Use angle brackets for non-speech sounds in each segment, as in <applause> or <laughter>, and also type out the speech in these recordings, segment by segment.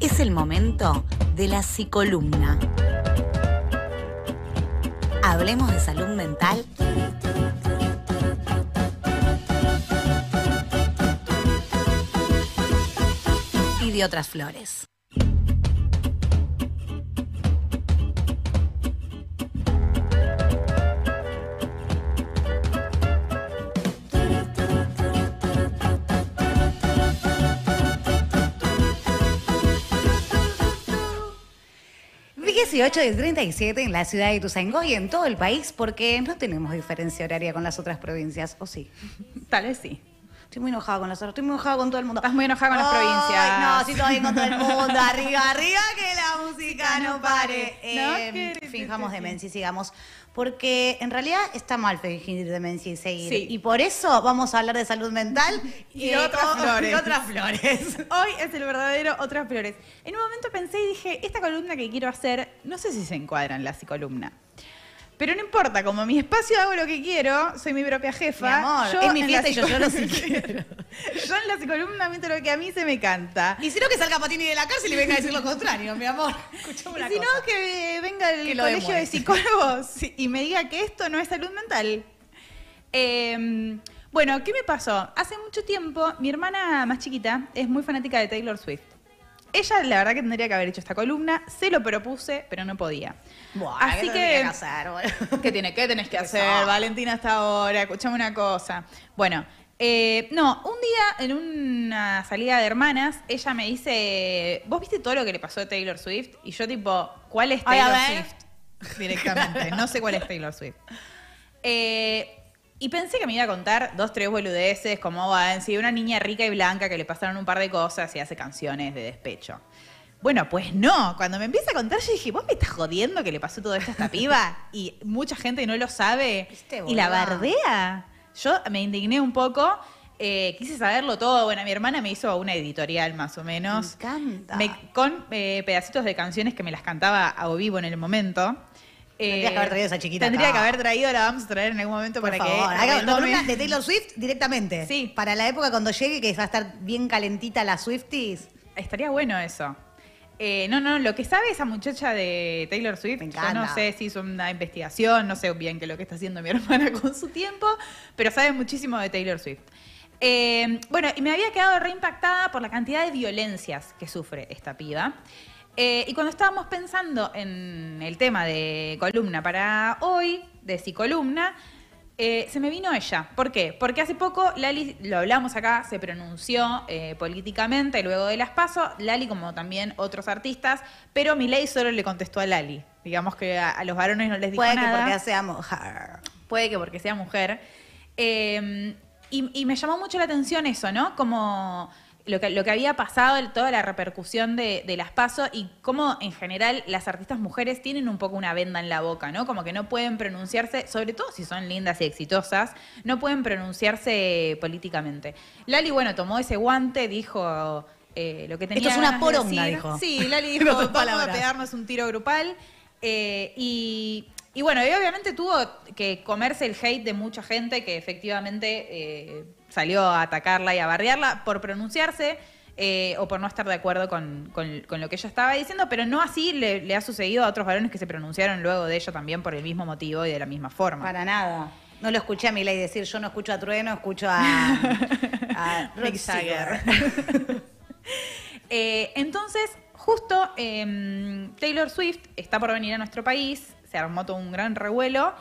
Es el momento de la psicolumna. Hablemos de salud mental. Y de otras flores. 18 y 37 en la ciudad de Ituzaingó y en todo el país porque no tenemos diferencia horaria con las otras provincias, ¿o sí? <laughs> Tal vez sí. Estoy muy enojada con las estoy muy enojada con todo el mundo. Estás muy enojada con las provincias. No, sí, todavía con todo el mundo. Arriba, arriba, que la música no pare. Eh, fijamos demencia y sigamos. Porque en realidad está mal fingir demencia y seguir. Sí. Y por eso vamos a hablar de salud mental y, otras <laughs> flores. Y otras flores. Hoy es el verdadero otras flores. En un momento pensé y dije, esta columna que quiero hacer, no sé si se encuadra en la psicolumna. Pero no importa, como mi espacio hago lo que quiero, soy mi propia jefa. Mi amor, yo es mi fiesta y yo lloro si quiero. Yo en la columna meto lo que a mí se me canta. Y si no, que salga Patini de la cárcel y venga a decir lo contrario, mi amor. Escuchame una y si no, que venga el colegio de psicólogos <laughs> y me diga que esto no es salud mental. Em, bueno, ¿qué me pasó? Hace mucho tiempo, mi hermana más chiquita es muy fanática de Taylor Swift. Ella, la verdad, que tendría que haber hecho esta columna. Se lo propuse, pero no podía. Así ¿qué que. que hacer, ¿Qué, tiene, ¿Qué tenés <laughs> que hacer, Valentina, hasta ahora? Escuchame una cosa. Bueno, eh, no, un día en una salida de hermanas, ella me dice: ¿Vos viste todo lo que le pasó a Taylor Swift? Y yo, tipo, ¿cuál es Taylor Swift? Directamente. no sé cuál es Taylor Swift. <laughs> Eh, y pensé que me iba a contar dos, tres boludeces, como va en sí, una niña rica y blanca que le pasaron un par de cosas y hace canciones de despecho. Bueno, pues no. Cuando me empieza a contar, yo dije, ¿vos me estás jodiendo que le pasó todo esto a esta <laughs> piba? Y mucha gente no lo sabe. y la bardea. Yo me indigné un poco. Eh, quise saberlo todo. Bueno, mi hermana me hizo una editorial más o menos. Me encanta. con eh, pedacitos de canciones que me las cantaba a vivo en el momento. Tendría que haber traído esa chiquita. Tendría que haber traído, la vamos a traer en algún momento para que. Haga de Taylor Swift directamente. Sí. Para la época cuando llegue, que va a estar bien calentita la Swifties. Estaría bueno eso. Eh, no, no, lo que sabe esa muchacha de Taylor Swift, yo no sé si hizo una investigación, no sé bien qué es lo que está haciendo mi <laughs> hermana con su tiempo, pero sabe muchísimo de Taylor Swift. Eh, bueno, y me había quedado reimpactada por la cantidad de violencias que sufre esta piba. Eh, y cuando estábamos pensando en el tema de columna para hoy, de psicolumna, eh, se me vino ella. ¿Por qué? Porque hace poco Lali, lo hablamos acá, se pronunció eh, políticamente luego de las pasos, Lali como también otros artistas, pero Milei solo le contestó a Lali. Digamos que a, los varones no les dijo nada. Puede que porque sea mujer. Puede que porque sea mujer. y, y me llamó mucho la atención eso, ¿no? Como lo que, lo que había pasado, toda la repercusión de, las pasos y cómo en general las artistas mujeres tienen un poco una venda en la boca, ¿no? Como que no pueden pronunciarse, sobre todo si son lindas y exitosas, no pueden pronunciarse políticamente. Lali, bueno, tomó ese guante, dijo eh, lo que tenía Esto es una poronga, dijo. Sí, Lali <laughs> dijo, vamos a pegarnos un tiro grupal. Eh, y, bueno, y obviamente tuvo que comerse el hate de mucha gente que efectivamente... Eh, salió a atacarla y a bardearla por pronunciarse eh, o por no estar de acuerdo con, lo que ella estaba diciendo, pero no así le, ha sucedido a otros varones que se pronunciaron luego de ella también por el mismo motivo y de la misma forma. Para nada. No lo escuché a Miley decir, yo no escucho a Trueno, escucho a, a <laughs> <laughs> eh, entonces, justo em, Taylor Swift está por venir a nuestro país, se armó todo un gran revuelo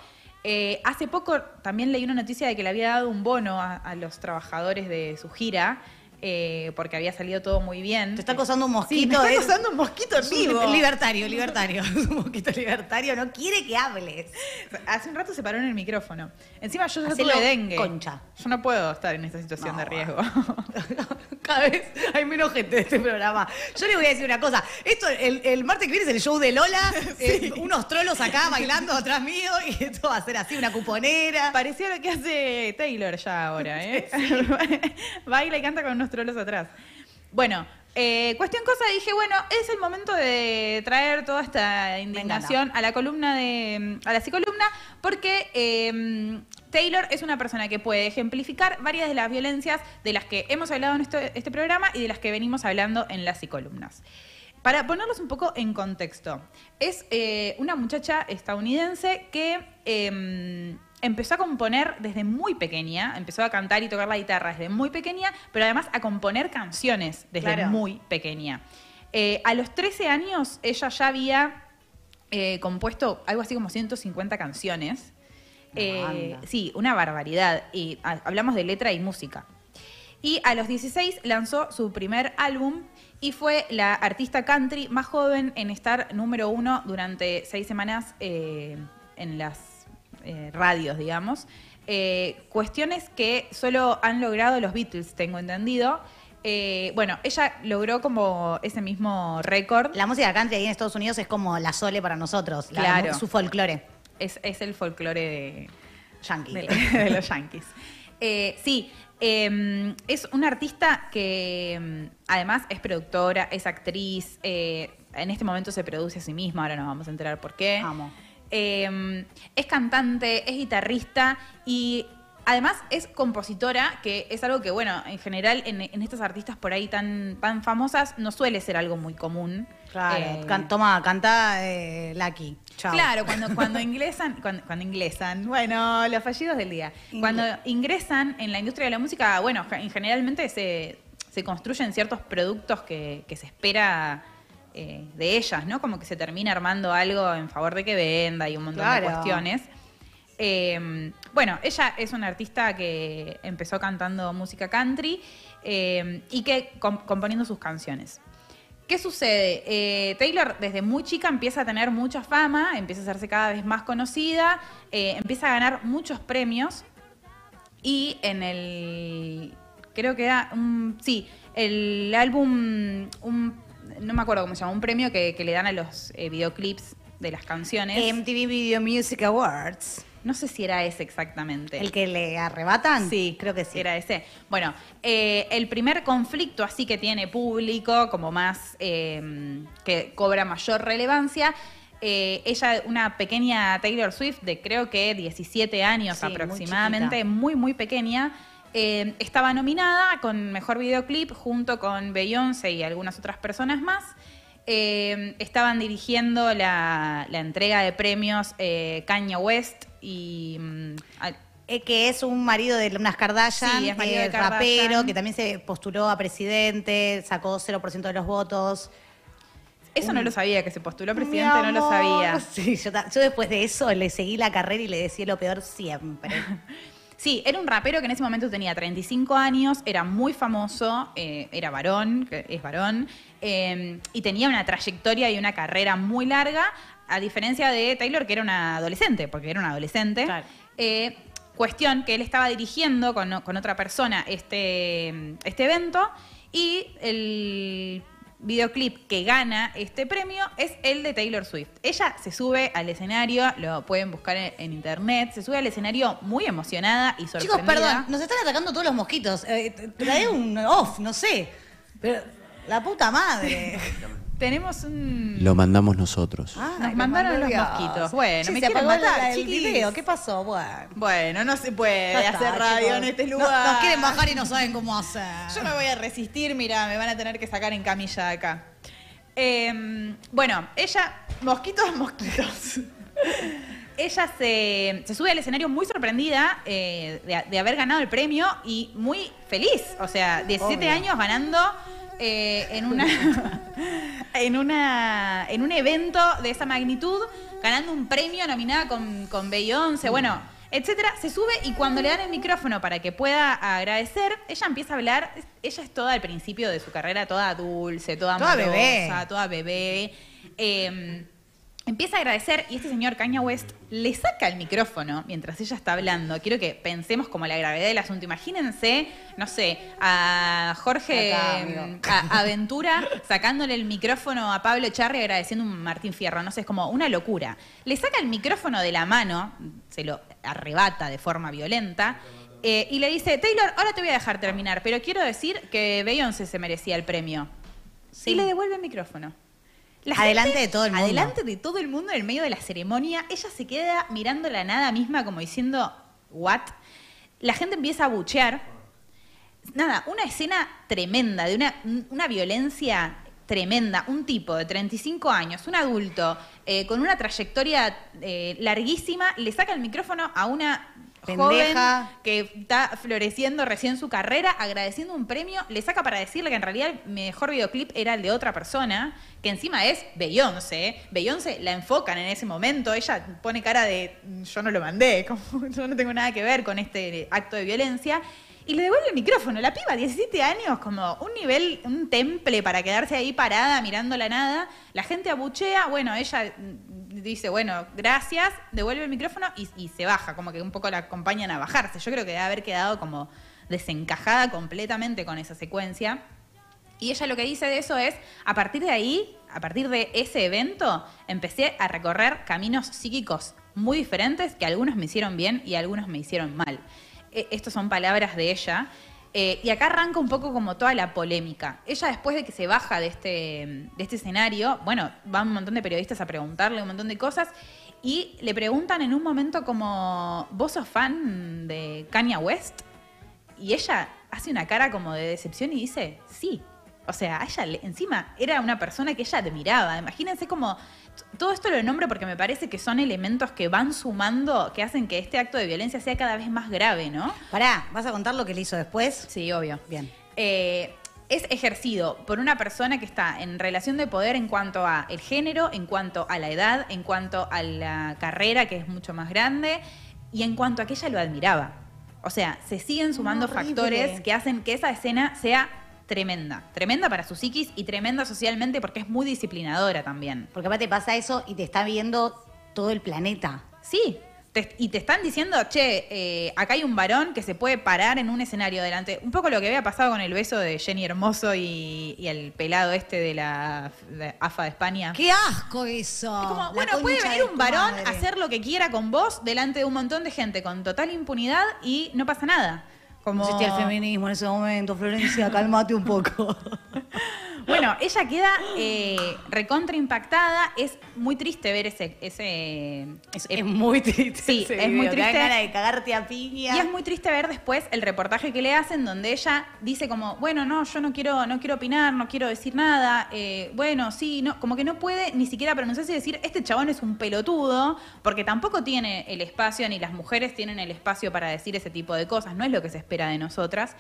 eh, hace poco también leí una noticia de que le había dado un bono a los trabajadores de su gira eh, porque había salido todo muy bien. Te está acosando un mosquito. Sí, está acosando un mosquito en vivo. Libertario, libertario. <laughs> un mosquito libertario no quiere que hables. Hace un rato se paró en el micrófono. Encima yo ya tuve dengue. Concha. Yo no puedo estar en esta situación de riesgo. <laughs> <laughs> Cada vez hay menos gente de este programa. Yo le voy a decir una cosa. Esto, el, martes que viene es el show de Lola. <laughs> Eh, unos trolos acá bailando atrás mío y esto va a ser así, una cuponera. Parecía lo que hace Taylor ya ahora, ¿eh? <laughs> Baila y canta con unos trolos atrás. Bueno, eh, cuestión cosa, dije, bueno, es el momento de traer toda esta indignación a la columna de. a la psicolumna, porque em, Taylor es una persona que puede ejemplificar varias de las violencias de las que hemos hablado en este, este programa y de las que venimos hablando en las psicolumnas. para ponerlos un poco en contexto, es eh, una muchacha estadounidense que em, empezó a componer desde muy pequeña, empezó a cantar y tocar la guitarra desde muy pequeña, pero además a componer canciones desde muy pequeña. Eh, a los 13 años ella ya había eh, compuesto algo así como 150 canciones. sí, una barbaridad. Y hablamos de letra y música. Y a los 16 lanzó su primer álbum y fue la artista country más joven en estar número uno durante seis semanas eh, en las eh, radios, digamos. Eh, cuestiones que solo han logrado los Beatles, tengo entendido. bueno, ella logró como ese mismo récord. La música country ahí en Estados Unidos es como la sole para nosotros, claro. su folclore. Es, el folclore de, Yankee. <laughs> de, los yankees. sí, Em, es una artista que em, además es productora, es actriz, eh, en este momento se produce a sí misma, ahora nos vamos a enterar por qué. Em, es cantante, es guitarrista y además es compositora, que es algo que, bueno, en general en, estas artistas por ahí tan, tan famosas no suele ser algo muy común. Claro, eh, toma, canta eh, Lucky. Claro, cuando, <laughs> cuando ingresan, cuando, ingresan, bueno, los fallidos del día. Cuando ingresan en la industria de la música, bueno, generalmente se, se construyen ciertos productos que, se espera eh, de ellas, ¿no? Como que se termina armando algo en favor de que venda y un montón de cuestiones. Em, bueno, ella es una artista que empezó cantando música country em, y que componiendo sus canciones. ¿Qué sucede? Eh, Taylor desde muy chica empieza a tener mucha fama, empieza a hacerse cada vez más conocida, eh, empieza a ganar muchos premios y en el, creo que era, un, sí, el álbum, no me acuerdo cómo se llama, un premio que, le dan a los eh, videoclips de las canciones. MTV Video Music Awards. No sé si era ese exactamente. ¿El que le arrebatan? Sí, creo que sí. Era ese. Bueno, eh, el primer conflicto así que tiene público, como más, eh, que cobra mayor relevancia, eh, ella, una pequeña Taylor Swift de creo que 17 años aproximadamente, muy, muy, pequeña, estaba nominada con Mejor Videoclip junto con Beyoncé y algunas otras personas más. estaban dirigiendo la, la, entrega de premios Kanye West y... Mm, eh, que es un marido de unas Kardashian, sí, es marido de rapero, que también se postuló a presidente, sacó 0% de los votos. Eso no lo sabía, que se postuló a presidente, no lo sabía. <laughs> Sí, yo, yo, después de eso le seguí la carrera y le decía lo peor siempre. <laughs> sí, era un rapero que en ese momento tenía 35 años, era muy famoso, eh, era varón, es varón, eh, y tenía una trayectoria y una carrera muy larga, a diferencia de Taylor, que era una adolescente, porque era una adolescente. Eh, cuestión que él estaba dirigiendo con, otra persona este, este evento y el videoclip que gana este premio es el de Taylor Swift. Ella se sube al escenario, lo pueden buscar en, internet, se sube al escenario muy emocionada y sorprendida. Chicos, perdón, nos están atacando todos los mosquitos. Eh, trae un off, no sé. Pero la puta madre. <laughs> Tenemos un. Lo mandamos nosotros. Ah, Nos mandaron los mosquitos. Bueno, me quieren matar, el ¿Qué pasó? Bueno. Bueno, no se puede hacer radio en este lugar. nos quieren bajar y no saben cómo hacer. Yo me voy a resistir, mira, me van a tener que sacar en camilla acá. Em, bueno, ella. Mosquitos, mosquitos. <laughs> ella se, sube al escenario muy sorprendida eh, de, haber ganado el premio y muy feliz. O sea, 17 años ganando eh, en una <laughs> en una en un evento de esa magnitud, ganando un premio nominada con, con Beyoncé, bueno, etcétera, se sube y cuando le dan el micrófono para que pueda agradecer, ella empieza a hablar, ella es toda al principio de su carrera, toda dulce, toda, toda bebé. toda bebé. Eh, Empieza a agradecer y este señor Kanye West le saca el micrófono mientras ella está hablando. Quiero que pensemos como la gravedad del asunto. Imagínense, no sé, a Jorge Aventura sacándole el micrófono a Pablo Charri agradeciendo un Martín Fierro. No sé, es como una locura. Le saca el micrófono de la mano, se lo arrebata de forma violenta. Eh, y le dice, Taylor, ahora te voy a dejar terminar, pero quiero decir que Beyoncé se merecía el premio. Y le devuelve el micrófono adelante de todo el mundo. Adelante de todo el mundo, en el medio de la ceremonia, ella se queda mirando la nada misma como diciendo, ¿what? La gente empieza a buchear. Nada, una escena tremenda, de una, una violencia tremenda. Un tipo de 35 años, un adulto, eh, con una trayectoria eh, larguísima, le saca el micrófono a una Pendeja. joven que está floreciendo recién su carrera, agradeciendo un premio, le saca para decirle que en realidad el mejor videoclip era el de otra persona, que encima es Beyoncé. Beyoncé la enfocan en ese momento, ella pone cara de yo no lo mandé, <laughs> como yo no tengo nada que ver con este acto de violencia y le devuelve el micrófono. La piba, 17 años, como un nivel, un temple para quedarse ahí parada mirando la nada. La gente abuchea, bueno, ella dice, bueno, gracias, devuelve el micrófono y, se baja, como que un poco la acompañan a bajarse. Yo creo que debe haber quedado como desencajada completamente con esa secuencia. Y ella lo que dice de eso es, a partir de ahí, a partir de ese evento, empecé a recorrer caminos psíquicos muy diferentes que algunos me hicieron bien y algunos me hicieron mal. E, estas son palabras de ella. Eh, y acá arranca un poco como toda la polémica. Ella después de que se baja de este, de este escenario, bueno, van un montón de periodistas a preguntarle un montón de cosas y le preguntan en un momento como, ¿vos sos fan de Kanye West? Y ella hace una cara como de decepción y dice, sí. O sea, ella encima era una persona que ella admiraba. Imagínense como todo esto lo nombro porque me parece que son elementos que van sumando, que hacen que este acto de violencia sea cada vez más grave, ¿no? Pará, ¿vas a contar lo que le hizo después? Sí, obvio. Bien. Eh, es ejercido por una persona que está en relación de poder en cuanto a el género, en cuanto a la edad, en cuanto a la carrera, que es mucho más grande, y en cuanto a que ella lo admiraba. O sea, se siguen sumando factores que hacen que esa escena sea tremenda. Tremenda para su psiquis y tremenda socialmente porque es muy disciplinadora también. Porque aparte pasa eso y te está viendo todo el planeta. Sí, y te están diciendo, che, eh, acá hay un varón que se puede parar en un escenario delante. Un poco lo que había pasado con el beso de Jenny Hermoso y, el pelado este de la AFA de España. ¡Qué asco eso! como, bueno, puede venir un varón a hacer lo que quiera con vos delante de un montón de gente con total impunidad y no pasa nada. Como... existía el feminismo en ese momento, Florencia, <laughs> cálmate un poco. <laughs> Bueno, ella queda eh, recontra impactada. Es muy triste ver ese. ese es, muy triste. Sí, es muy triste. Te ganas de cagarte a piña. Y es muy triste ver después el reportaje que le hacen, donde ella dice como, bueno, no, yo no quiero, no quiero opinar, no quiero decir nada. Eh, bueno, sí, no, como que no puede ni siquiera pronunciarse y decir, este chabón es un pelotudo, porque tampoco tiene el espacio, ni las mujeres tienen el espacio para decir ese tipo de cosas. No es lo que se espera de nosotras.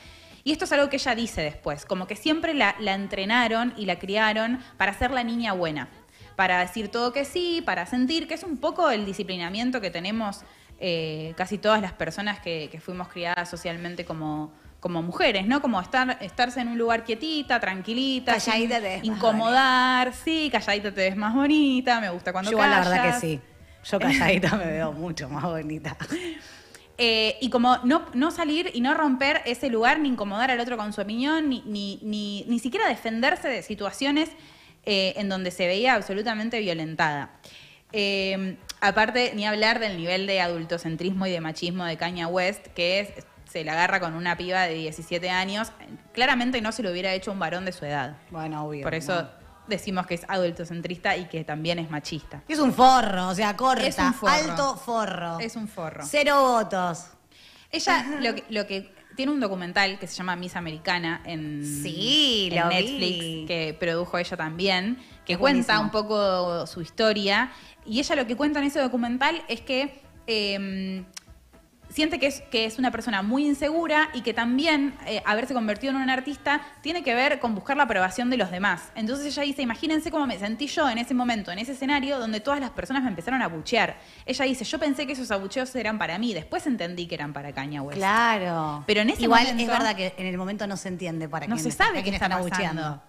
Y esto es algo que ella dice después, como que siempre la, entrenaron y la criaron para ser la niña buena, para decir todo que sí, para sentir que es un poco el disciplinamiento que tenemos eh, casi todas las personas que, fuimos criadas socialmente como, como mujeres, ¿no? Como estar, estarse en un lugar quietita, tranquilita, calladita te incomodar, sí, calladita te ves más bonita, me gusta cuando Yo la verdad que sí. Yo calladita <laughs> me veo mucho más bonita. Eh, y como no, no salir y no romper ese lugar, ni incomodar al otro con su opinión, ni, ni, ni, siquiera defenderse de situaciones eh, en donde se veía absolutamente violentada. Eh, aparte, ni hablar del nivel de adultocentrismo y de machismo de Caña West, que es, se la agarra con una piba de 17 años. Claramente no se lo hubiera hecho un varón de su edad. Bueno, obvio. Por eso decimos que es adultocentrista y que también es machista. Es un forro, o sea, corta. Es un forro. Alto forro. Es un forro. Cero votos. Ella lo que, tiene un documental que se llama Miss Americana en, sí, Netflix que produjo ella también, que cuenta un poco su historia. Y ella lo que cuenta en ese documental es que em, siente que es, que es una persona muy insegura y que también eh, haberse convertido en un artista tiene que ver con buscar la aprobación de los demás. Entonces ella dice, imagínense cómo me sentí yo en ese momento, en ese escenario, donde todas las personas me empezaron a abuchear. Ella dice, yo pensé que esos abucheos eran para mí, después entendí que eran para Caña West. Claro. Pero en ese Igual es verdad que en el momento no se entiende para no se sabe quién están abucheando.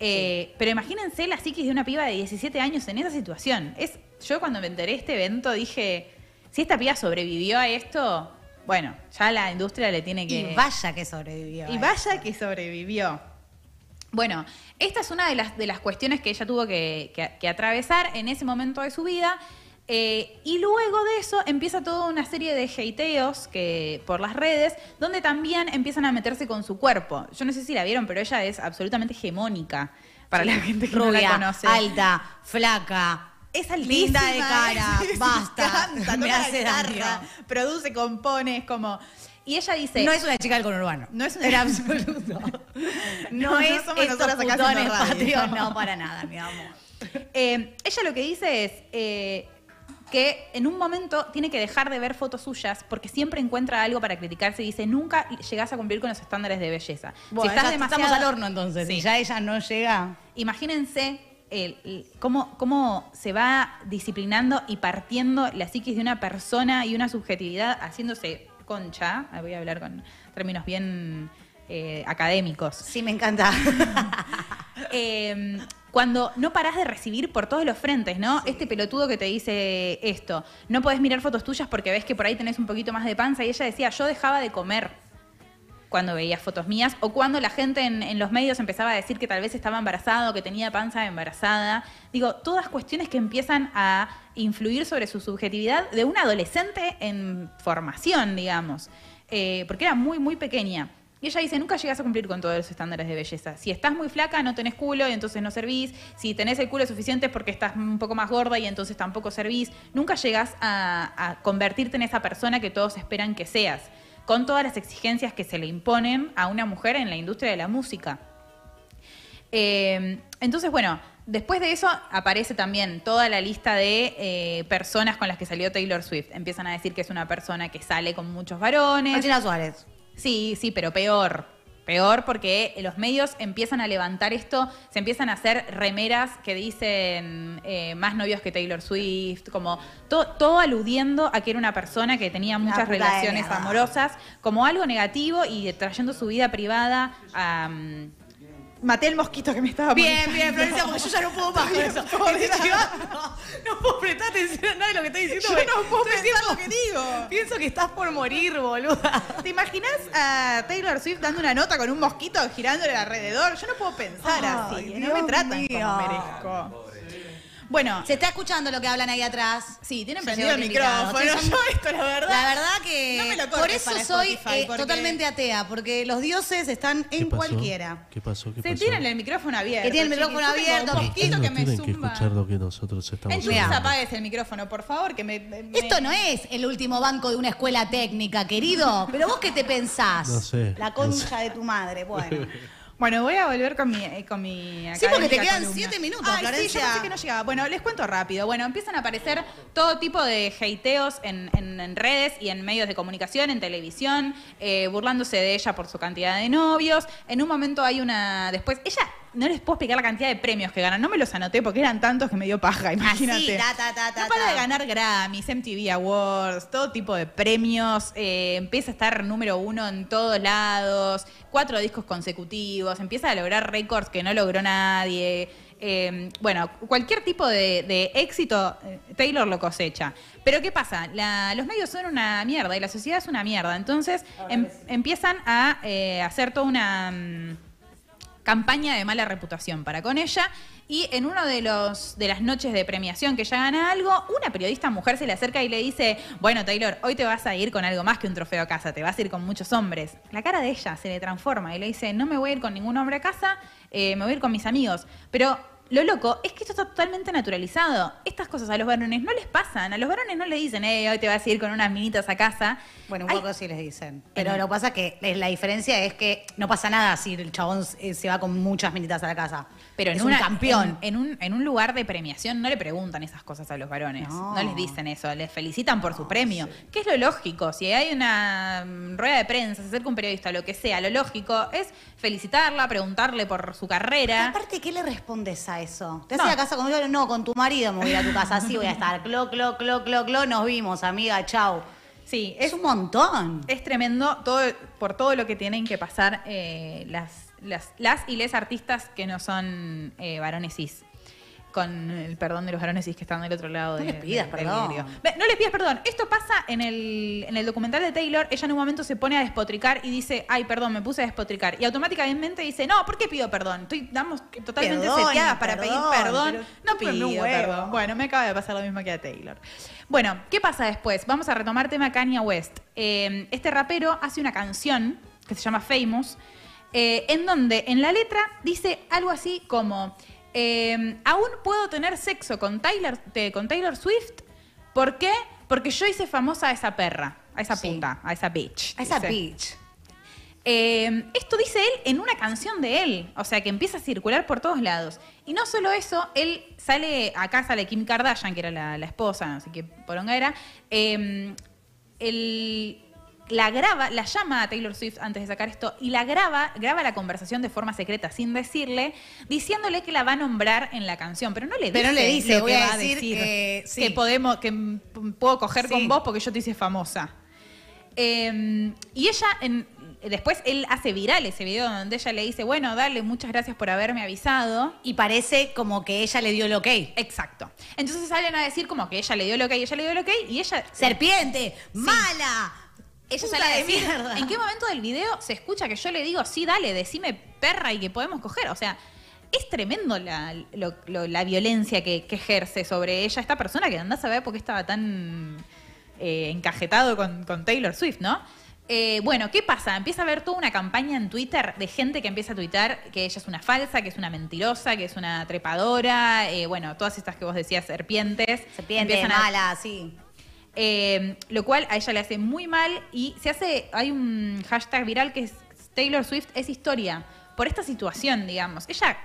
Eh, pero imagínense la psiquis de una piba de 17 años en esa situación. Es, yo cuando me enteré de este evento dije, si esta piba sobrevivió a esto, bueno, ya la industria le tiene que... Y vaya que sobrevivió. Y vaya que sobrevivió. Bueno, esta es una de las, de las cuestiones que ella tuvo que, atravesar en ese momento de su vida. Eh, y luego de eso empieza toda una serie de hateos que, por las redes, donde también empiezan a meterse con su cuerpo. Yo no sé si la vieron, pero ella es absolutamente hegemónica para la gente que no la conoce. Alta, flaca, es Linda de cara, <laughs> basta. me hace daño. Produce, compone, es como. Y ella dice... No es una chica del conurbano. No es una... En absoluto. <laughs> No, es somos estos putones patrios. <laughs> No, para nada, mi amor. Eh, ella lo que dice es... Eh, que en un momento tiene que dejar de ver fotos suyas porque siempre encuentra algo para criticarse y dice, nunca llegas a cumplir con los estándares de belleza. si estás demasiado... estamos al horno entonces, si ya ella no llega... Imagínense el, cómo, cómo se va disciplinando y partiendo la psiquis de una persona y una subjetividad haciéndose concha, voy a hablar con términos bien eh, académicos. Sí, me encanta. <laughs> Em, cuando no parás de recibir por todos los frentes, ¿no? Este pelotudo que te dice esto, no podés mirar fotos tuyas porque ves que por ahí tenés un poquito más de panza. Y ella decía, yo dejaba de comer cuando veía fotos mías o cuando la gente en, los medios empezaba a decir que tal vez estaba embarazada o que tenía panza embarazada. Digo, todas cuestiones que empiezan a influir sobre su subjetividad de una adolescente en formación, digamos, eh, porque era muy, muy pequeña. Y ella dice, nunca llegas a cumplir con todos los estándares de belleza. Si estás muy flaca, no tenés culo y entonces no servís. Si tenés el culo suficiente es porque estás un poco más gorda y entonces tampoco servís. Nunca llegas a convertirte en esa persona que todos esperan que seas con todas las exigencias que se le imponen a una mujer en la industria de la música. Eh, entonces, bueno, después de eso aparece también toda la lista de eh, personas con las que salió Taylor Swift. Empiezan a decir que es una persona que sale con muchos varones. Angela Suárez. Sí, sí, pero peor. Peor porque los medios empiezan a levantar esto, se empiezan a hacer remeras que dicen eh, más novios que Taylor Swift, como todo aludiendo a que era una persona que tenía muchas relaciones amorosas, como algo negativo y trayendo su vida privada a... Maté el mosquito que me estaba Bien, bien, Florencia, porque yo ya no puedo más con eso. No, puedo prestar atención a nada de lo que estás diciendo. Yo no puedo pensar lo que digo. Pienso que estás por morir, boluda. ¿Te imaginas a Taylor Swift dando una nota con un mosquito girándole alrededor? Yo no puedo pensar así. no me tratan como merezco. Bueno. Se está escuchando lo que hablan ahí atrás. Sí, tienen prendido el micrófono. Yo <laughs> esto, la verdad. La verdad que. No me lo por eso soy eh, totalmente atea, porque los dioses están en cualquiera. ¿Qué pasó? ¿Qué Se tiran el micrófono abierto. Que tienen el micrófono abierto. Un poquito que me tienen que escuchar lo que nosotros estamos Entonces apagues el micrófono, por favor, que me, Esto no es el último banco de una escuela técnica, querido. Pero vos qué te pensás? No sé. La concha de tu madre. Bueno. <laughs> Bueno, voy a volver con mi, eh, con mi Sí, porque te quedan siete minutos, Ay, Sí, yo pensé que no llegaba. Bueno, les cuento rápido. Bueno, empiezan a aparecer todo tipo de hateos en, en, redes y en medios de comunicación, en televisión, eh, burlándose de ella por su cantidad de novios. En un momento hay una... Después, ella no les puedo explicar la cantidad de premios que ganan. No me los anoté porque eran tantos que me dio paja, <laughs> imagínate. Así, ta, ta, ta, no para de ganar Grammys, MTV Awards, todo tipo de premios. Eh, empieza a estar número uno en todos lados. Cuatro discos consecutivos. Empieza a lograr récords que no logró nadie. Eh, bueno, cualquier tipo de, éxito, eh, Taylor lo cosecha. Pero ¿qué pasa? los medios son una mierda y la sociedad es una mierda. Entonces em, empiezan a hacer toda una... Campaña de mala reputación para con ella. Y en uno de de las noches de premiación que ella gana algo, una periodista mujer se le acerca y le dice, bueno Taylor, hoy te vas a ir con algo más que un trofeo a casa, te vas a ir con muchos hombres. La cara de ella se le transforma y le dice, no me voy a ir con ningún hombre a casa, eh, me voy a ir con mis amigos. Pero lo loco es que esto está totalmente naturalizado. Estas cosas a los varones no les pasan. A los varones no le dicen, eh, hoy te vas a ir con unas minitas a casa. Bueno, un poco sí les dicen. Pero lo que pasa es que la diferencia es que no pasa nada si el chabón eh, se va con muchas minitas a la casa. Pero en un campeón. En, un, en un lugar de premiación no le preguntan esas cosas a los varones. No. les dicen eso. Les felicitan por su premio. ¿Qué es lo lógico? Si hay una mm, rueda de prensa, se acerca un periodista, lo que sea, lo lógico es felicitarla, preguntarle por su carrera. Aparte, ¿qué le respondes a eso? ¿Te haces a casa con yo? No, con tu marido me voy a ir a tu casa. Así voy a estar. <laughs> Clo, clo, clo, clo, clo. Nos vimos, amiga. Chau. Sí, es, un montón. Es tremendo todo, por todo lo que tienen que pasar eh, las, las, las, y les artistas que no son eh, varones cis con el perdón de los varones que están del otro lado. No les pidas perdón. no les pidas perdón. Esto pasa en el, en el documental de Taylor. Ella en un momento se pone a despotricar y dice, ay, perdón, me puse a despotricar. Y automáticamente dice, no, ¿por qué pido perdón? Estoy, damos totalmente seteadas para pedir perdón. No pido perdón. Bueno, me acaba de pasar lo mismo que a Taylor. Bueno, ¿qué pasa después? Vamos a retomar tema Kanye West. Eh, este rapero hace una canción que se llama Famous, eh, en donde en la letra dice algo así como... Em, aún puedo tener sexo con Taylor, con Taylor Swift. ¿Por qué? Porque yo hice famosa a esa perra. a esa puta, a esa bitch. A esa bitch. Eh, esto dice él en una canción de él, o sea que empieza a circular por todos lados. Y no solo eso, él sale, acá sale Kim Kardashian, que era la, esposa, no sé qué poronga era, eh, la graba, la llama a Taylor Swift antes de sacar esto y la graba, graba la conversación de forma secreta sin decirle, diciéndole que la va a nombrar en la canción, pero no le dice, pero le dice que va a decir, que, podemos, que puedo coger con vos porque yo te hice famosa. Em, y ella, después él hace viral ese video donde ella le dice, bueno, dale, muchas gracias por haberme avisado. Y parece como que ella le dio el ok. Exacto. Entonces salen a decir como que ella le dio el ok, ella le dio el ok, y ella... Serpiente, mala, ella sale a decir, ¿en qué momento del video se escucha que yo le digo, sí, dale, decime perra y que podemos coger? O sea, es tremendo la, la violencia que, ejerce sobre ella esta persona que anda a saber por qué estaba tan eh, encajetado con, Taylor Swift, ¿no? Eh, bueno, ¿qué pasa? Empieza a haber toda una campaña en Twitter de gente que empieza a tuitar que ella es una falsa, que es una mentirosa, que es una trepadora, eh, bueno, todas estas que vos decías, serpientes. Serpiente, mala, sí. Eh, lo cual a ella le hace muy mal y se hace, hay un hashtag viral que es Taylor Swift es historia, por esta situación, digamos. Ella,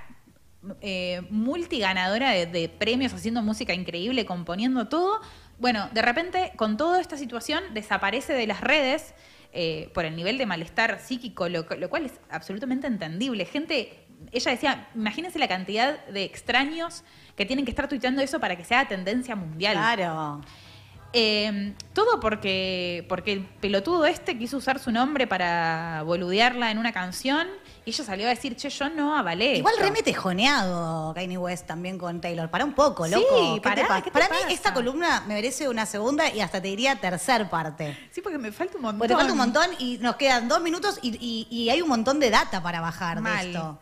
eh, multiganadora de, premios, haciendo música increíble, componiendo todo, bueno, de repente con toda esta situación desaparece de las redes. Eh, por el nivel de malestar psíquico, lo, lo, cual es absolutamente entendible. Gente, ella decía, imagínense la cantidad de extraños que tienen que estar tuiteando eso para que sea tendencia mundial. Claro. Em, todo porque, porque el pelotudo este quiso usar su nombre para boludearla en una canción y ella salió a decir, che, yo no avalé. Igual remete joneado Kanye West también con Taylor. Para un poco, loco. Sí, para, para mí esta columna me merece una segunda y hasta te diría tercer parte. Sí, porque me falta un montón. Porque te falta un montón y nos quedan dos minutos y, hay un montón de data para bajar de esto.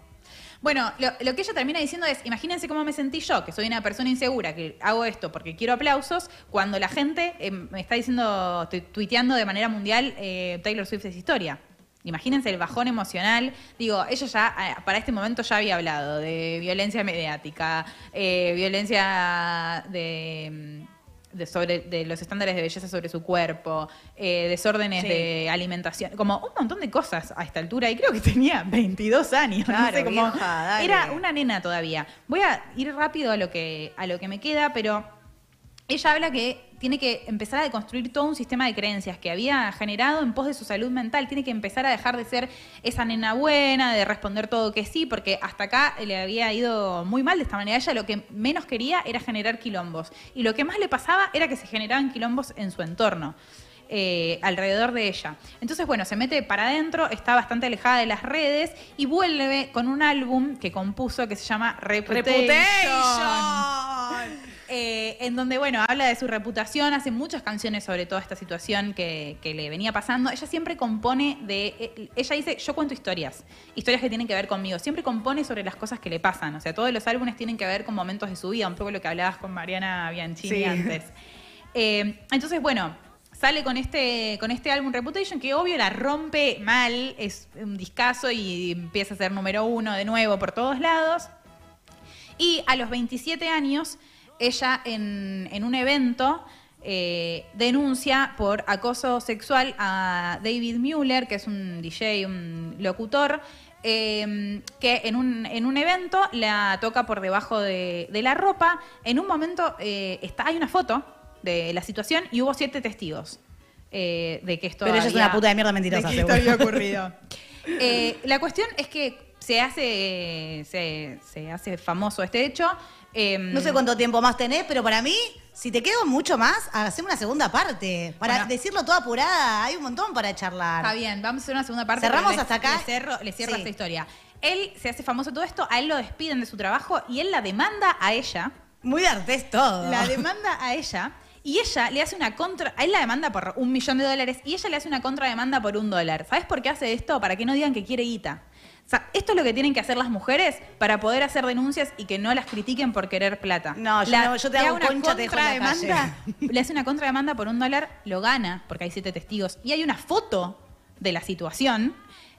Bueno, lo, que ella termina diciendo es, imagínense cómo me sentí yo, que soy una persona insegura, que hago esto porque quiero aplausos, cuando la gente eh, me está diciendo, tuiteando de manera mundial, eh, Taylor Swift es historia. Imagínense el bajón emocional. Digo, ella ya, eh, para este momento ya había hablado de violencia mediática, violencia de de, sobre, de los estándares de belleza sobre su cuerpo, eh, desórdenes de alimentación, como un montón de cosas a esta altura. Y creo que tenía <laughs> 22 años. era una nena todavía. Voy a ir rápido a lo que, a lo que me queda, pero ella habla que tiene que empezar a deconstruir todo un sistema de creencias que había generado en pos de su salud mental. Tiene que empezar a dejar de ser esa nena buena, de responder todo que sí, porque hasta acá le había ido muy mal de esta manera. Ella lo que menos quería era generar quilombos. Y lo que más le pasaba era que se generaban quilombos en su entorno. Eh, alrededor de ella. Entonces, bueno, se mete para adentro, está bastante alejada de las redes y vuelve con un álbum que compuso que se llama Reputation. Eh, en donde, bueno, habla de su reputación, hace muchas canciones sobre toda esta situación que, le venía pasando. Ella siempre compone de. Eh, ella dice: Yo cuento historias, historias que tienen que ver conmigo. Siempre compone sobre las cosas que le pasan. O sea, todos los álbumes tienen que ver con momentos de su vida, un poco lo que hablabas con Mariana Bianchini antes. Eh, entonces, bueno, sale con este, con este álbum Reputation, que obvio la rompe mal, es un discazo y empieza a ser número uno de nuevo por todos lados. Y a los 27 años ella en, un evento eh, denuncia por acoso sexual a David Mueller, que es un DJ, un locutor, eh, que en un, en un, evento la toca por debajo de, la ropa. En un momento eh, está, hay una foto de la situación y hubo siete testigos de que esto Pero ella es una puta de mierda mentirosa. De que esto había <laughs> ocurrido. la cuestión es que se hace, se, se hace famoso este hecho. Em, no sé cuánto tiempo más tenés, pero para mí, si te quedo mucho más, hacemos una segunda parte. Para decirlo toda apurada, hay un montón para charlar. Está bien, vamos a hacer una segunda parte. Cerramos hasta acá. Le cierro, le cierro esta historia. Él se hace famoso todo esto, a él lo despiden de su trabajo y él la demanda a ella. Muy de artes todo. La demanda a ella. Y ella le hace una contra. A él la demanda por un millón de dólares y ella le hace una contrademanda por un dólar. ¿Sabes por qué hace esto? Para que no digan que quiere guita esto es lo que tienen que hacer las mujeres para poder hacer denuncias y que no las critiquen por querer plata. No, yo, te hago una contrademanda, le hace una contrademanda por un dólar, lo gana, porque hay siete testigos. Y hay una foto de la situación,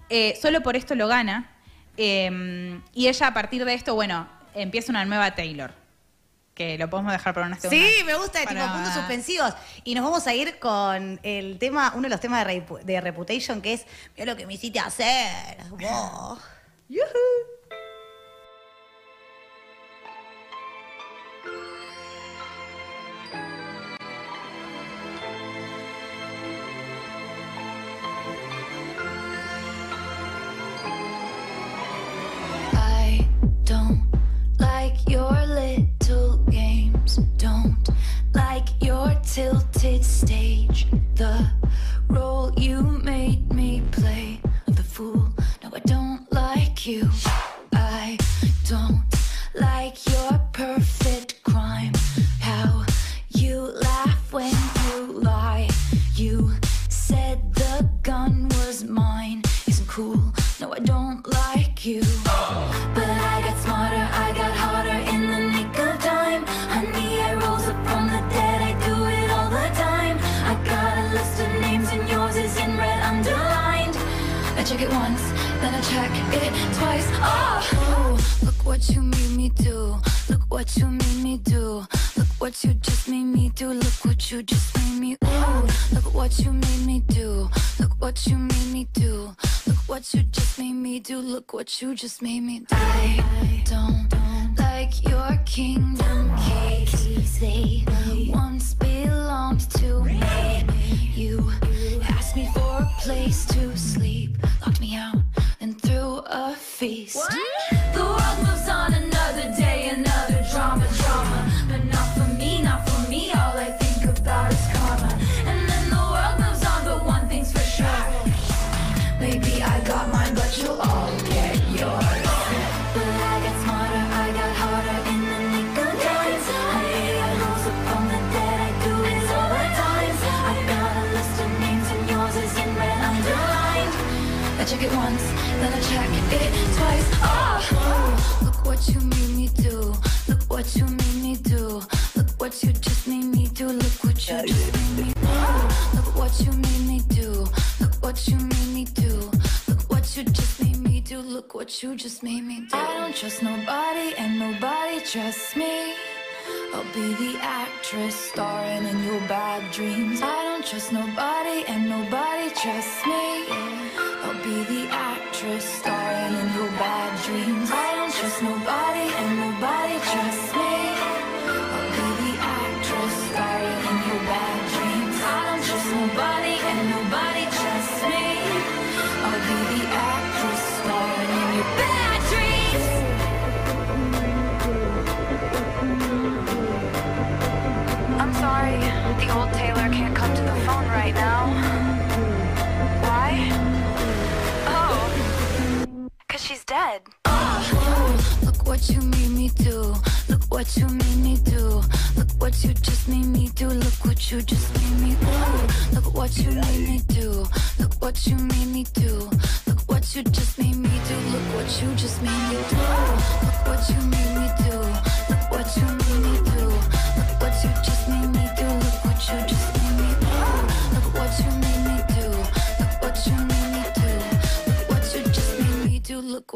eh, solo por esto lo gana. Em, y ella a partir de esto, bueno, empieza una nueva Taylor. Que lo podemos dejar para una segunda. Sí, me gusta, tipo puntos suspensivos. Y nos vamos a ir con el tema, uno de los temas de, Reputation, que es, mira lo que me hiciste hacer. Wow. <laughs> I check it once, then I check it twice. Ah! Oh, look what you made me do. Look what you made me do. Look what you just made me do. Look what you just made me. Ooh, look what you made me do. Look what you made me do Look what you just made me do. Look what you just made me do. I don't, don't like your kingdom keys. They once belonged to me. You asked me for a place to sleep, locked me out, and threw a feast. What? The world moves on another be the actress starring in your bad dreams. I don't trust nobody, and nobody trusts me. Old Taylor can't come to the phone right now. Why? Oh, cause she's dead. Look what you made me do. Look what you made me do. Look what you just made me do. Look what you just made me do. Look what you made me do. Look what you made me do. Look what you just made me do. Look what you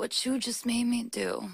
what you just made me do.